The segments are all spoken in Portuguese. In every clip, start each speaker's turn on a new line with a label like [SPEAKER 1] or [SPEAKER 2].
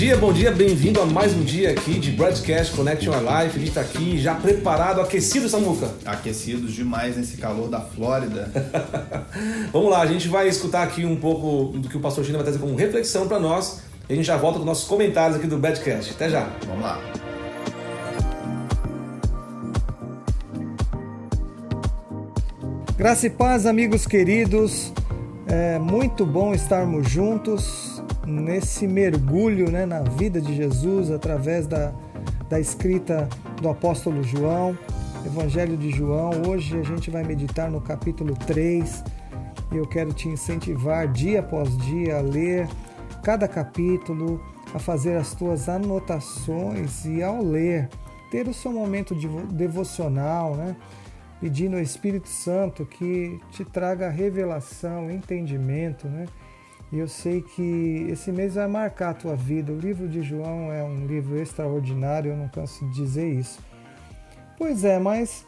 [SPEAKER 1] dia, bom dia, bem-vindo a mais um dia aqui de Broadcast Connection Our Life. A gente tá aqui já preparado, aquecido, Samuca?
[SPEAKER 2] Aquecidos demais nesse calor da Flórida.
[SPEAKER 1] Vamos lá, a gente vai escutar aqui um pouco do que o pastor China vai trazer como reflexão para nós. E a gente já volta com nossos comentários aqui do Broadcast. Até já.
[SPEAKER 2] Vamos lá.
[SPEAKER 3] Graça e paz, amigos queridos. É muito bom estarmos juntos nesse mergulho né, na vida de Jesus através da, da escrita do apóstolo João, Evangelho de João. Hoje a gente vai meditar no capítulo 3 e eu quero te incentivar dia após dia a ler cada capítulo, a fazer as tuas anotações e ao ler, ter o seu momento devocional, né? pedindo ao Espírito Santo que te traga revelação, entendimento, né? E eu sei que esse mês vai marcar a tua vida. O livro de João é um livro extraordinário, eu não canso de dizer isso. Pois é, mas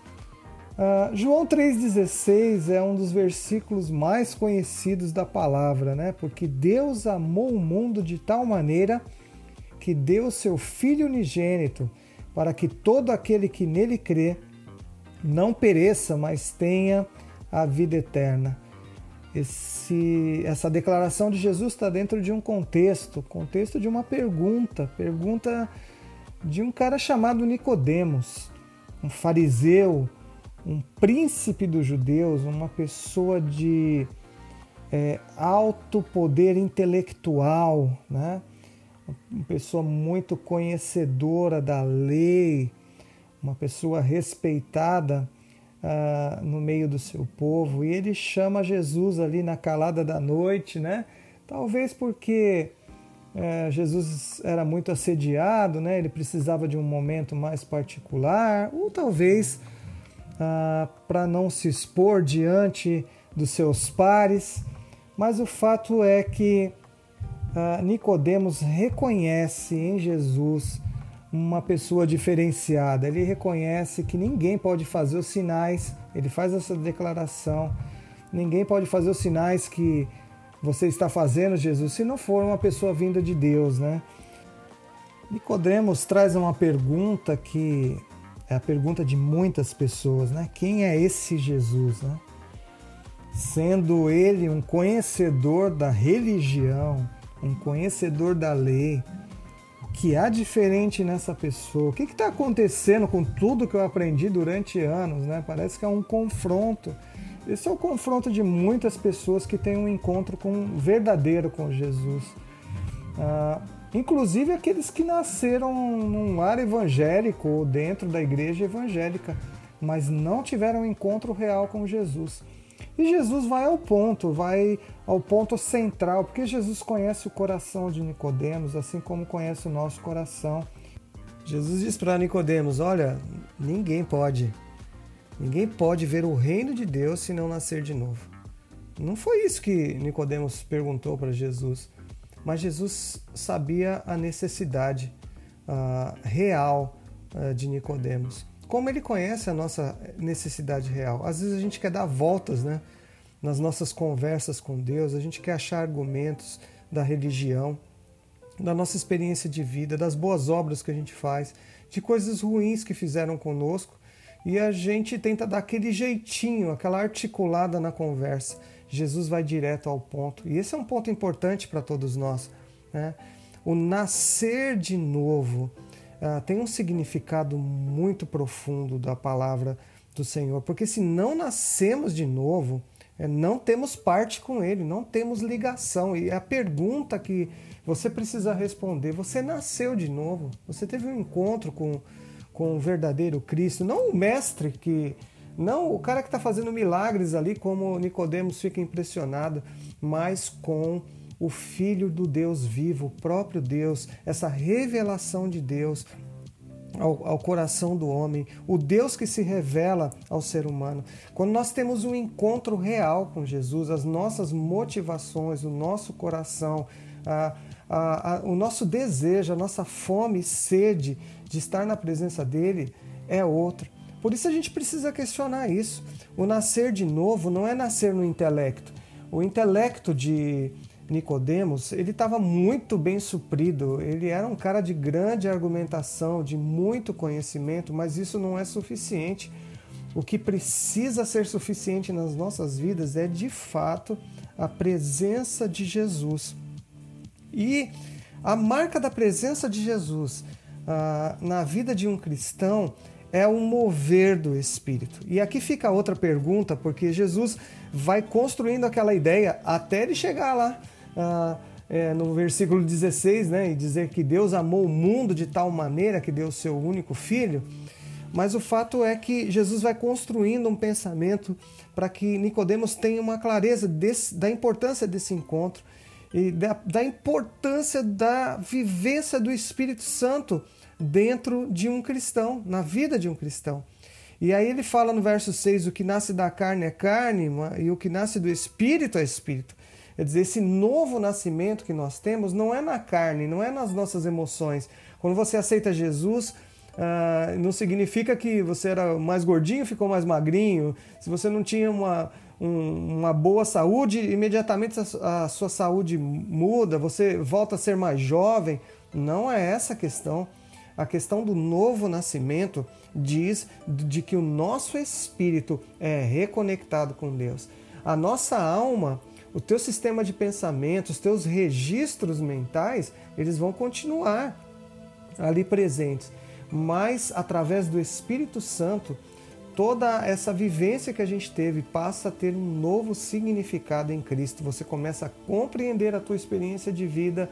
[SPEAKER 3] uh, João 3,16 é um dos versículos mais conhecidos da palavra, né? Porque Deus amou o mundo de tal maneira que deu seu Filho unigênito para que todo aquele que nele crê não pereça, mas tenha a vida eterna. Esse, essa declaração de Jesus está dentro de um contexto, contexto de uma pergunta, pergunta de um cara chamado Nicodemos, um fariseu, um príncipe dos judeus, uma pessoa de é, alto poder intelectual, né? uma pessoa muito conhecedora da lei, uma pessoa respeitada uh, no meio do seu povo. E ele chama Jesus ali na calada da noite, né? Talvez porque uh, Jesus era muito assediado, né? Ele precisava de um momento mais particular, ou talvez uh, para não se expor diante dos seus pares. Mas o fato é que uh, Nicodemos reconhece em Jesus uma pessoa diferenciada. Ele reconhece que ninguém pode fazer os sinais, ele faz essa declaração. Ninguém pode fazer os sinais que você está fazendo, Jesus, se não for uma pessoa vinda de Deus, né? Nicodemos traz uma pergunta que é a pergunta de muitas pessoas, né? Quem é esse Jesus, né? Sendo ele um conhecedor da religião, um conhecedor da lei, que há diferente nessa pessoa? O que está acontecendo com tudo que eu aprendi durante anos? Né? Parece que é um confronto. Esse é o confronto de muitas pessoas que têm um encontro com verdadeiro com Jesus. Ah, inclusive aqueles que nasceram num lar evangélico ou dentro da igreja evangélica, mas não tiveram um encontro real com Jesus. E Jesus vai ao ponto, vai ao ponto central, porque Jesus conhece o coração de Nicodemos, assim como conhece o nosso coração. Jesus diz para Nicodemos: "Olha, ninguém pode ninguém pode ver o reino de Deus se não nascer de novo". Não foi isso que Nicodemos perguntou para Jesus, mas Jesus sabia a necessidade uh, real uh, de Nicodemos como ele conhece a nossa necessidade real. Às vezes a gente quer dar voltas, né? Nas nossas conversas com Deus, a gente quer achar argumentos da religião, da nossa experiência de vida, das boas obras que a gente faz, de coisas ruins que fizeram conosco, e a gente tenta dar aquele jeitinho, aquela articulada na conversa. Jesus vai direto ao ponto, e esse é um ponto importante para todos nós. Né? O nascer de novo uh, tem um significado muito profundo da palavra do Senhor, porque se não nascemos de novo, é, não temos parte com Ele, não temos ligação. E a pergunta que você precisa responder: você nasceu de novo? Você teve um encontro com, com o verdadeiro Cristo? Não o mestre que. Não o cara que está fazendo milagres ali, como Nicodemos fica impressionado, mas com o Filho do Deus vivo, o próprio Deus, essa revelação de Deus ao, ao, coração do homem, o Deus que se revela ao ser humano. Quando nós temos um encontro real com Jesus, as nossas motivações, o nosso coração, a, a, a, o nosso desejo, a nossa fome e sede de estar na presença dele é outra. Por isso a gente precisa questionar isso. O nascer de novo não é nascer no intelecto. O intelecto de Nicodemos, ele estava muito bem suprido. Ele era um cara de grande argumentação, de muito conhecimento, mas isso não é suficiente. O que precisa ser suficiente nas nossas vidas é de fato a presença de Jesus. E a marca da presença de Jesus ah, na vida de um cristão é o mover do Espírito. E aqui fica outra pergunta, porque Jesus vai construindo aquela ideia até ele chegar lá. Ah, é, no versículo 16, né, e dizer que Deus amou o mundo de tal maneira que deu o seu único filho. Mas o fato é que Jesus vai construindo um pensamento para que Nicodemos tenha uma clareza desse, da importância desse encontro e da, da importância da vivência do Espírito Santo dentro de um cristão, na vida de um cristão. E aí ele fala no verso 6: o que nasce da carne é carne, e o que nasce do espírito é espírito. Quer dizer, esse novo nascimento que nós temos não é na carne, não é nas nossas emoções. Quando você aceita Jesus, Uh, não significa que você era mais gordinho, ficou mais magrinho. Se você não tinha uma, um, uma boa saúde, imediatamente a, a, sua saúde muda, você volta a ser mais jovem. Não é essa a questão. A questão do novo nascimento diz de que o nosso espírito é reconectado com Deus. A nossa alma, o teu sistema de pensamento, os teus registros mentais, eles vão continuar ali presentes mas através do Espírito Santo, toda essa vivência que a gente teve passa a ter um novo significado em Cristo. Você começa a compreender a tua experiência de vida,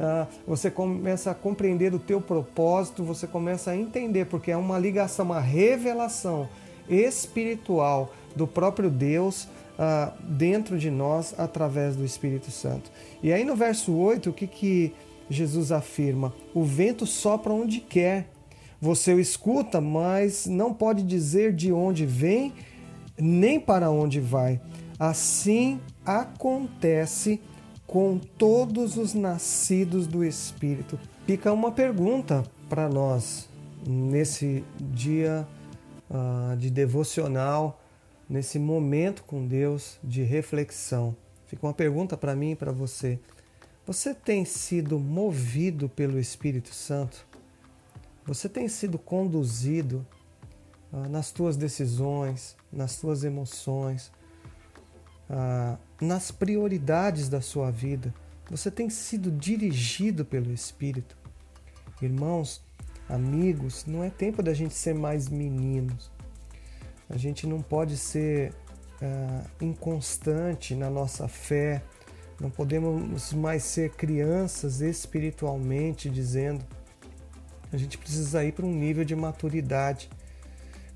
[SPEAKER 3] uh, você começa a compreender o teu propósito, você começa a entender, porque é uma ligação, uma revelação espiritual do próprio Deus uh, dentro de nós através do Espírito Santo. E aí no verso 8, o que, que Jesus afirma? O vento sopra onde quer você o escuta, mas não pode dizer de onde vem nem para onde vai. Assim acontece com todos os nascidos do Espírito. Fica uma pergunta para nós nesse dia uh, de devocional, nesse momento com Deus de reflexão. Fica uma pergunta para mim e para você. Você tem sido movido pelo Espírito Santo? Você tem sido conduzido ah, nas tuas decisões, nas tuas emoções, ah, nas prioridades da sua vida. Você tem sido dirigido pelo Espírito. Irmãos, amigos, não é tempo da gente ser mais meninos. A gente não pode ser ah, inconstante na nossa fé. Não podemos mais ser crianças espiritualmente, dizendo a gente precisa ir para um nível de maturidade.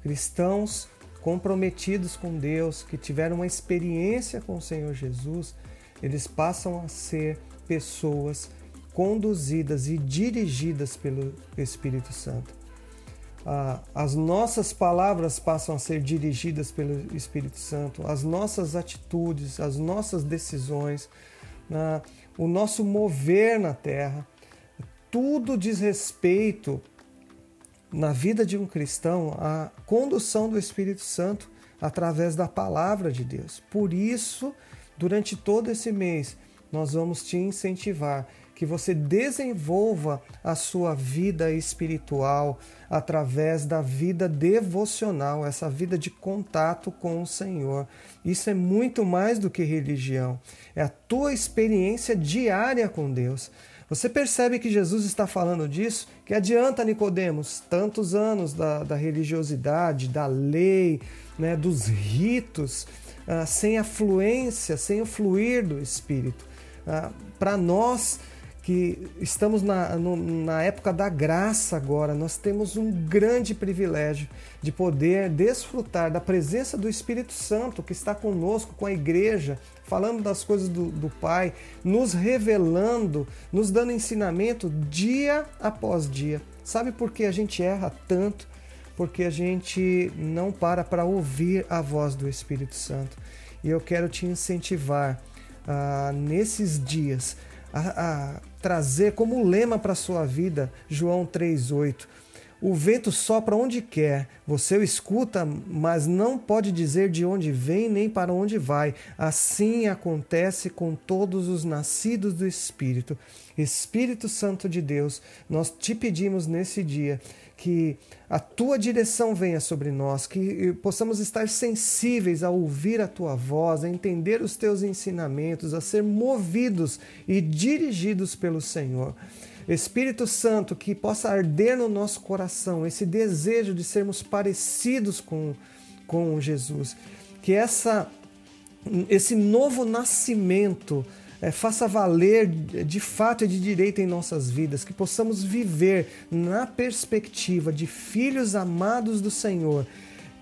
[SPEAKER 3] Cristãos comprometidos com Deus, que tiveram uma experiência com o Senhor Jesus, eles passam a ser pessoas conduzidas e dirigidas pelo Espírito Santo. As nossas palavras passam a ser dirigidas pelo Espírito Santo, as nossas atitudes, as nossas decisões, o nosso mover na terra tudo diz respeito na vida de um cristão à condução do Espírito Santo através da palavra de Deus. Por isso, durante todo esse mês, nós vamos te incentivar que você desenvolva a sua vida espiritual através da vida devocional, essa vida de contato com o Senhor. Isso é muito mais do que religião, é a tua experiência diária com Deus. Você percebe que Jesus está falando disso? Que adianta, Nicodemos, tantos anos da, da religiosidade, da lei, né, dos ritos, uh, sem a fluência, sem o fluir do Espírito. Uh, Para nós, que estamos na, no, na época da graça agora, nós temos um grande privilégio de poder desfrutar da presença do Espírito Santo que está conosco, com a igreja, falando das coisas do, do Pai, nos revelando, nos dando ensinamento dia após dia. Sabe por que a gente erra tanto? Porque a gente não para para ouvir a voz do Espírito Santo. E eu quero te incentivar uh, nesses dias a, a trazer como lema para a sua vida João 3,8. o vento sopra onde quer, você o escuta, mas não pode dizer de onde vem nem para onde vai. Assim acontece com todos os nascidos do Espírito. Espírito Santo de Deus, nós te pedimos nesse dia que a tua direção venha sobre nós, que possamos estar sensíveis a ouvir a tua voz, a entender os teus ensinamentos, a ser movidos e dirigidos pelo Senhor. Espírito Santo, que possa arder no nosso coração esse desejo de sermos parecidos com, com Jesus. Que essa, esse novo nascimento é, faça valer de fato e de direito em nossas vidas, que possamos viver na perspectiva de filhos amados do Senhor,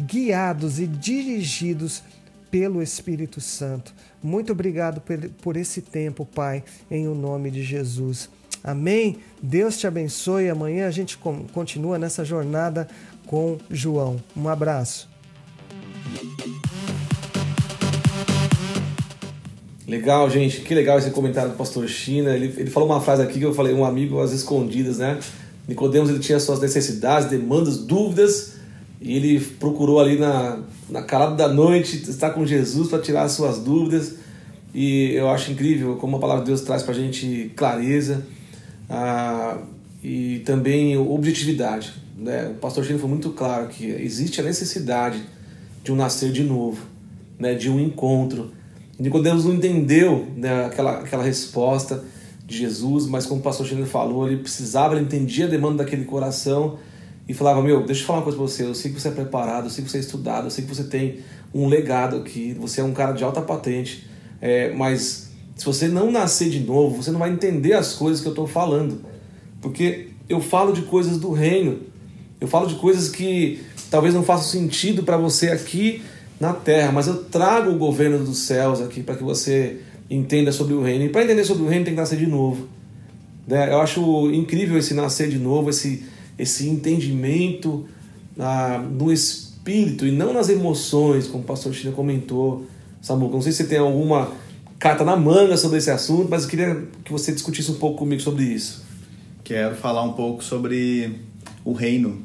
[SPEAKER 3] guiados e dirigidos pelo Espírito Santo. Muito obrigado por, esse tempo, Pai, em o nome de Jesus. Amém? Deus te abençoe. Amanhã a gente continua nessa jornada com João. Um abraço.
[SPEAKER 1] Legal, gente. Que legal esse comentário do pastor China. Ele, ele falou uma frase aqui que eu falei, um amigo às escondidas, né? Nicodemos ele tinha suas necessidades, demandas, dúvidas, e ele procurou ali na, na calada da noite estar com Jesus para tirar as suas dúvidas. E eu acho incrível como a palavra de Deus traz para a gente clareza ah, e também objetividade. Né? O pastor China foi muito claro que existe a necessidade de um nascer de novo, né? de um encontro Nicodemos não entendeu né, aquela, aquela resposta de Jesus, mas como o pastor Chino falou, ele precisava, ele entendia a demanda daquele coração e falava, meu, deixa eu falar uma coisa para você, eu sei que você é preparado, eu sei que você é estudado, eu sei que você tem um legado aqui, você é um cara de alta patente, é, mas se você não nascer de novo, você não vai entender as coisas que eu estou falando, porque eu falo de coisas do reino, eu falo de coisas que talvez não façam sentido para você aqui, na terra, mas eu trago o governo dos céus aqui para que você entenda sobre o reino. E para entender sobre o reino tem que nascer de novo. Né? Eu acho incrível esse nascer de novo, esse, esse entendimento ah, no espírito e não nas emoções, como o pastor China comentou. Samuca, não sei se você tem alguma carta na manga sobre esse assunto, mas eu queria que você discutisse um pouco comigo sobre isso.
[SPEAKER 2] Quero falar um pouco sobre o reino.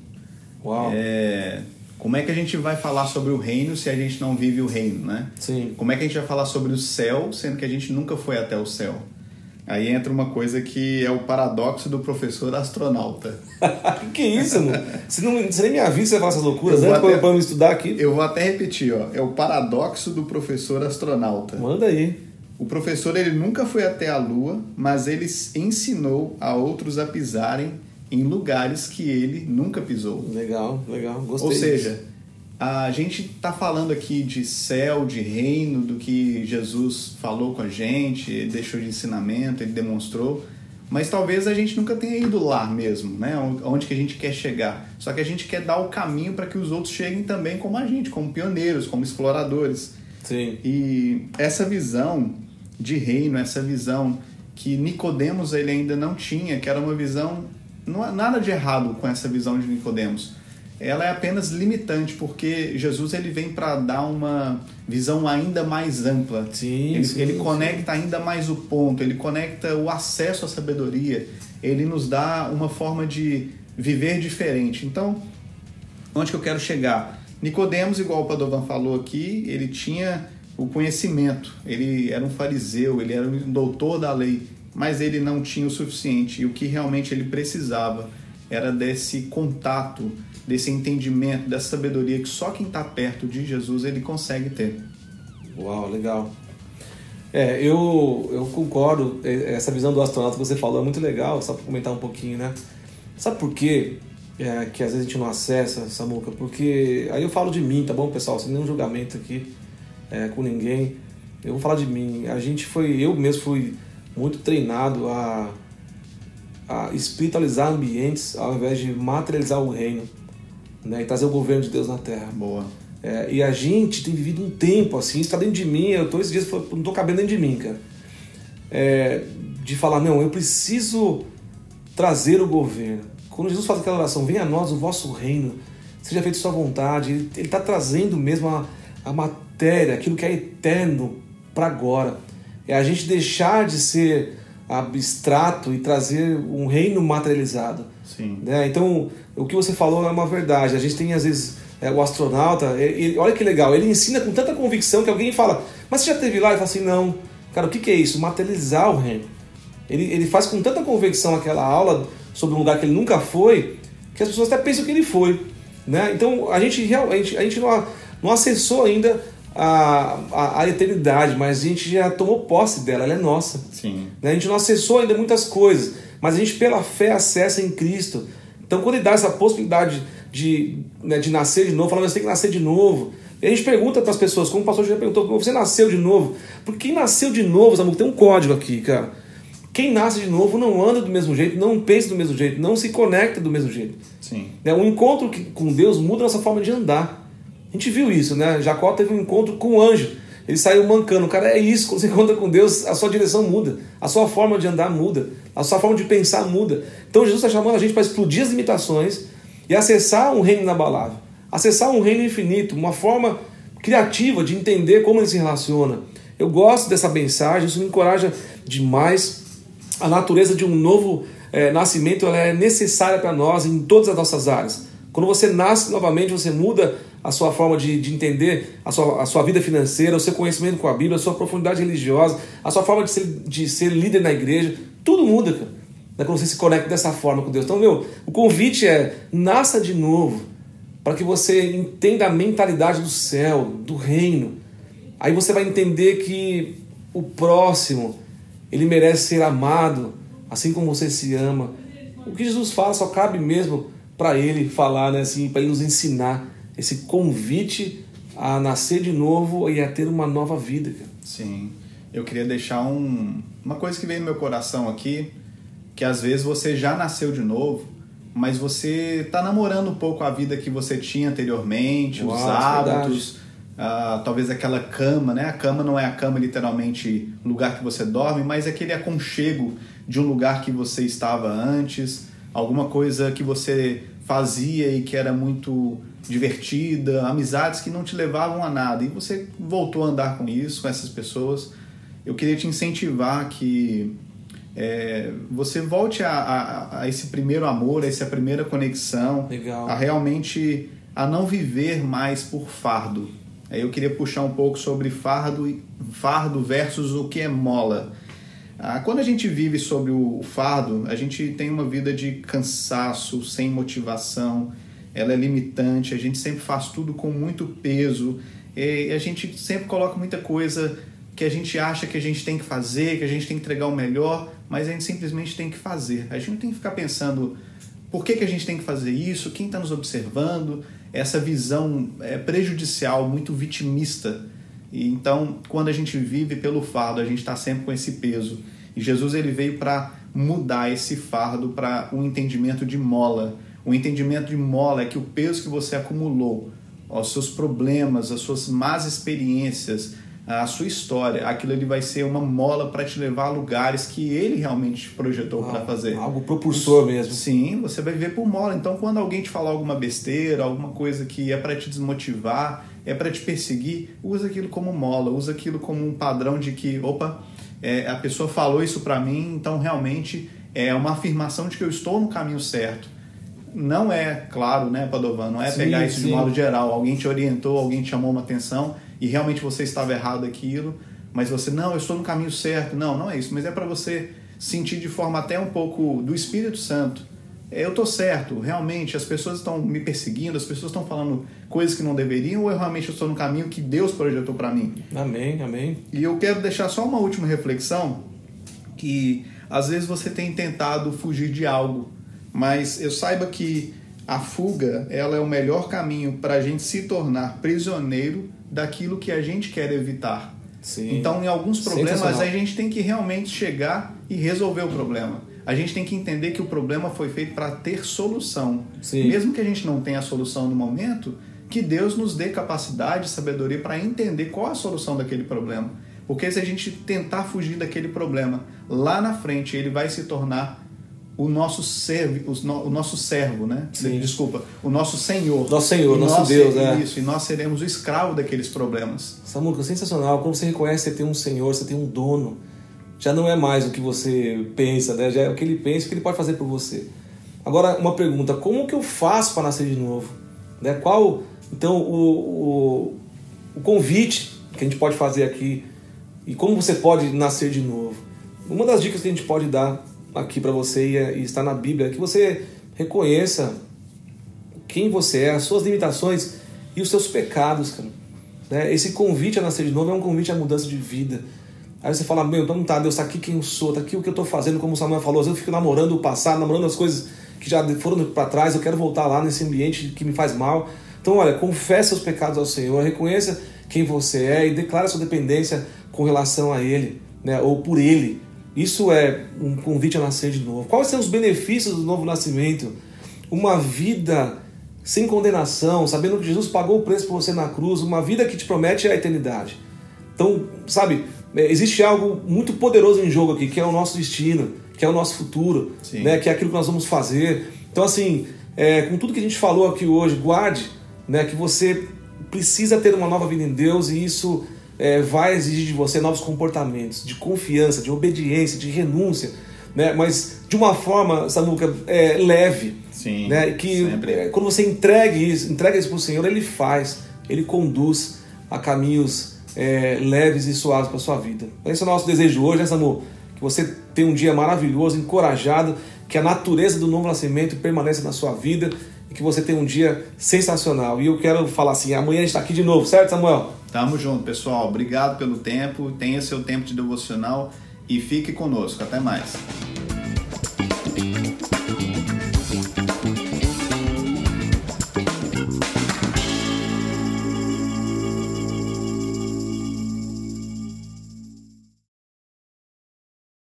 [SPEAKER 1] Uau!
[SPEAKER 2] É como é que a gente vai falar sobre o reino se a gente não vive o reino, né?
[SPEAKER 1] Sim.
[SPEAKER 2] Como é que a gente vai falar sobre o céu sendo que a gente nunca foi até o céu? Aí entra uma coisa que é o paradoxo do professor astronauta.
[SPEAKER 1] que isso, mano? Você, não, você nem me avisa você falar essas loucuras antes até, para estudar aqui.
[SPEAKER 2] Eu vou até repetir, ó. É o paradoxo do professor astronauta.
[SPEAKER 1] Manda aí.
[SPEAKER 2] O professor ele nunca foi até a Lua, mas ele ensinou a outros a pisarem em lugares que ele nunca pisou.
[SPEAKER 1] Legal, legal, gostei.
[SPEAKER 2] Ou seja, a gente está falando aqui de céu, de reino, do que Jesus falou com a gente, deixou de ensinamento, ele demonstrou, mas talvez a gente nunca tenha ido lá mesmo, né? Onde que a gente quer chegar. Só que a gente quer dar o caminho para que os outros cheguem também como a gente, como pioneiros, como exploradores.
[SPEAKER 1] Sim.
[SPEAKER 2] E essa visão de reino, essa visão que Nicodemos ele ainda não tinha, que era uma visão não há nada de errado com essa visão de Nicodemos. Ela é apenas limitante, porque Jesus ele vem para dar uma visão ainda mais ampla.
[SPEAKER 1] Sim,
[SPEAKER 2] ele,
[SPEAKER 1] sim,
[SPEAKER 2] ele
[SPEAKER 1] sim.
[SPEAKER 2] conecta ainda mais o ponto, ele conecta o acesso à sabedoria, ele nos dá uma forma de viver diferente. Então, onde que eu quero chegar? Nicodemos, igual o Padovan falou aqui, ele tinha o conhecimento, ele era um fariseu, ele era um doutor da lei, mas ele não tinha o suficiente e o que realmente ele precisava era desse contato, desse entendimento, dessa sabedoria que só quem está perto de Jesus ele consegue ter.
[SPEAKER 1] Uau, legal. É, eu, eu concordo, é, essa visão do astronauta que você falou é muito legal, só para comentar um pouquinho, né? Sabe por quê é, que às vezes a gente não acessa, Samuca? Porque, aí eu falo de mim, tá bom, pessoal? Sem nenhum julgamento aqui é, com ninguém. Eu vou falar de mim. A gente foi, eu mesmo fui muito treinado a, a espiritualizar ambientes ao invés de materializar o reino né, e trazer o governo de Deus na terra.
[SPEAKER 2] Boa.
[SPEAKER 1] É, e a gente tem vivido um tempo assim, está dentro de mim, eu tô esses dias, não estou cabendo dentro de mim, cara. É, de falar, não, eu preciso trazer o governo. Quando Jesus faz aquela oração, venha a nós o vosso reino, seja feita sua vontade, ele está trazendo mesmo a, a matéria, aquilo que é eterno para agora. É a gente deixar de ser abstrato e trazer um reino materializado.
[SPEAKER 2] Sim.
[SPEAKER 1] Né? Então, o que você falou é uma verdade. A gente tem, às vezes, é, o astronauta, ele, olha que legal, ele ensina com tanta convicção que alguém fala, mas você já teve lá? Ele fala assim, não. Cara, o que, que é isso? Materializar o reino. Ele, ele faz com tanta convicção aquela aula sobre um lugar que ele nunca foi, que as pessoas até pensam que ele foi. Né? Então, a gente, a gente, a gente não, não acessou ainda a, a, a, eternidade, mas a gente já tomou posse dela, ela é nossa.
[SPEAKER 2] Sim.
[SPEAKER 1] Né? A gente não acessou ainda muitas coisas, mas a gente, pela fé, acessa em Cristo. Então, quando ele dá essa possibilidade de, né, de nascer de novo, falando você tem que nascer de novo. E a gente pergunta para as pessoas, como o pastor já perguntou, você nasceu de novo? Porque quem nasceu de novo, Samuel, tem um código aqui, cara. Quem nasce de novo não anda do mesmo jeito, não pensa do mesmo jeito, não se conecta do mesmo jeito.
[SPEAKER 2] Sim.
[SPEAKER 1] Né? O encontro com Deus muda a nossa forma de andar. A gente viu isso, né? Jacó teve um encontro com um anjo. Ele saiu mancando. Cara, é isso. Quando você encontra com Deus, a sua direção muda. A sua forma de andar muda. A sua forma de pensar muda. Então Jesus está chamando a gente para explodir as limitações e acessar um reino inabalável. Acessar um reino infinito, uma forma criativa de entender como ele se relaciona. Eu gosto dessa mensagem, isso me encoraja demais. A natureza de um novo é, nascimento ela é necessária para nós em todas as nossas áreas. Quando você nasce novamente, você muda a sua forma de, de entender a sua, a sua vida financeira, o seu conhecimento com a Bíblia, a sua profundidade religiosa, a sua forma de ser, de ser líder na igreja. Tudo muda, cara. Né? Quando você se conecta dessa forma com Deus. Então, meu, o convite é: nasça de novo, para que você entenda a mentalidade do céu, do reino. Aí você vai entender que o próximo, ele merece ser amado, assim como você se ama. O que Jesus fala só cabe mesmo para ele falar, né, assim, para ele nos ensinar esse convite a nascer de novo e a ter uma nova vida. Cara.
[SPEAKER 2] Sim. Eu queria deixar um, uma coisa que veio no meu coração aqui, que às vezes você já nasceu de novo, mas você está namorando um pouco a vida que você tinha anteriormente, Uau, os hábitos, uh, talvez aquela cama, né? A cama não é a cama literalmente lugar que você dorme, mas aquele aconchego de um lugar que você estava antes, alguma coisa que você fazia e que era muito divertida, amizades que não te levavam a nada. E você voltou a andar com isso, com essas pessoas. Eu queria te incentivar que é, você volte a, a, a, esse primeiro amor, a essa primeira conexão,
[SPEAKER 1] Legal.
[SPEAKER 2] a realmente a não viver mais por fardo. Eu queria puxar um pouco sobre fardo, fardo versus o que é mola. Ah, quando a gente vive sobre o fardo, a gente tem uma vida de cansaço, sem motivação, ela é limitante, a gente sempre faz tudo com muito peso, a gente sempre coloca muita coisa que a gente acha que a gente tem que fazer, que a gente tem que entregar o melhor, mas a gente simplesmente tem que fazer. A gente não tem que ficar pensando por que, que a gente tem que fazer isso, quem está nos observando, essa visão é, prejudicial, muito vitimista e então, quando a gente vive pelo fardo, a gente está sempre com esse peso. E Jesus ele veio para mudar esse fardo para um entendimento de mola. O entendimento de mola é que o peso que você acumulou, os seus problemas, as suas más experiências, a sua história, aquilo ele vai ser uma mola para te levar a lugares que ele realmente te projetou para fazer.
[SPEAKER 1] Algo propulsor mesmo.
[SPEAKER 2] Sim, você vai viver por mola. Então, quando alguém te falar alguma besteira, alguma coisa que é para te desmotivar, é para te perseguir, usa aquilo como mola, usa aquilo como um padrão de que, opa, é, a pessoa falou isso para mim, então realmente é uma afirmação de que eu estou no caminho certo. Não é, claro, né, Padovan, não é sim, pegar isso sim. de modo geral. Alguém te orientou, alguém te chamou uma atenção e realmente você estava errado aquilo, mas você, não, eu estou no caminho certo. Não, não é isso, mas é para você sentir de forma até um pouco do Espírito Santo eu tô certo, realmente as pessoas estão me perseguindo, as pessoas estão falando coisas que não deveriam, ou eu realmente estou no caminho que Deus projetou para mim?
[SPEAKER 1] Amém, amém.
[SPEAKER 2] E eu quero deixar só uma última reflexão, que às vezes você tem tentado fugir de algo, mas eu saiba que a fuga ela é o melhor caminho para a gente se tornar prisioneiro daquilo que a gente quer evitar.
[SPEAKER 1] Sim.
[SPEAKER 2] Então, em alguns problemas, a gente tem que realmente chegar e resolver o problema a gente tem que entender que o problema foi feito para ter solução.
[SPEAKER 1] Sim.
[SPEAKER 2] Mesmo que a gente não tenha a solução no momento, que Deus nos dê capacidade, sabedoria para entender qual a solução daquele problema. Porque se a gente tentar fugir daquele problema, lá na frente ele vai se tornar o nosso servo, o nosso servo, né?
[SPEAKER 1] Sim.
[SPEAKER 2] Desculpa, o nosso Senhor.
[SPEAKER 1] Nosso Senhor, nosso nós, Deus,
[SPEAKER 2] é. Isso, e nós seremos o escravo daqueles problemas.
[SPEAKER 1] Samuca, sensacional. Quando você reconhece que você tem um Senhor, você tem um dono já não é mais o que você pensa, né? já é o que ele pensa, o que ele pode fazer por você. Agora, uma pergunta: como que eu faço para nascer de novo? Né? Qual, então, o, o, o convite que a gente pode fazer aqui e como você pode nascer de novo? Uma das dicas que a gente pode dar aqui para você e, está na Bíblia que você reconheça quem você é, as suas limitações e os seus pecados, cara. Né? Esse convite a nascer de novo é um convite à mudança de vida. Aí você fala, meu, então tá, Deus, tá aqui quem eu sou, tá aqui o que eu tô fazendo, como o Samuel falou, eu fico namorando o passado, namorando as coisas que já foram para trás, eu quero voltar lá nesse ambiente que me faz mal. Então, olha, confessa os pecados ao Senhor, reconheça quem você é e declara sua dependência com relação a Ele, né, ou por Ele. Isso é um convite a nascer de novo. Quais são os benefícios do novo nascimento? Uma vida sem condenação, sabendo que Jesus pagou o preço por você na cruz, uma vida que te promete a eternidade. Então, sabe, é, existe algo muito poderoso em jogo aqui, que é o nosso destino, que é o nosso futuro, né, que é aquilo que nós vamos fazer. Então, assim, é, com tudo que a gente falou aqui hoje, guarde né, que você precisa ter uma nova vida em Deus e isso é, vai exigir de você novos comportamentos, de confiança, de obediência, de renúncia, né, mas de uma forma, Samuca, é, leve.
[SPEAKER 2] Sim,
[SPEAKER 1] né, que é, quando você entrega isso, entrega isso para o Senhor, Ele faz, Ele conduz a caminhos é, leves e suaves para sua vida. Esse é o nosso desejo hoje, né, Samu? Que você tenha um dia maravilhoso, encorajado, que a natureza do novo nascimento permaneça na sua vida e que você tenha um dia sensacional. E eu quero falar assim, amanhã a gente está aqui de novo, certo, Samuel?
[SPEAKER 2] Tamo junto, pessoal. Obrigado pelo tempo. Tenha seu tempo de devocional e fique conosco. Até mais.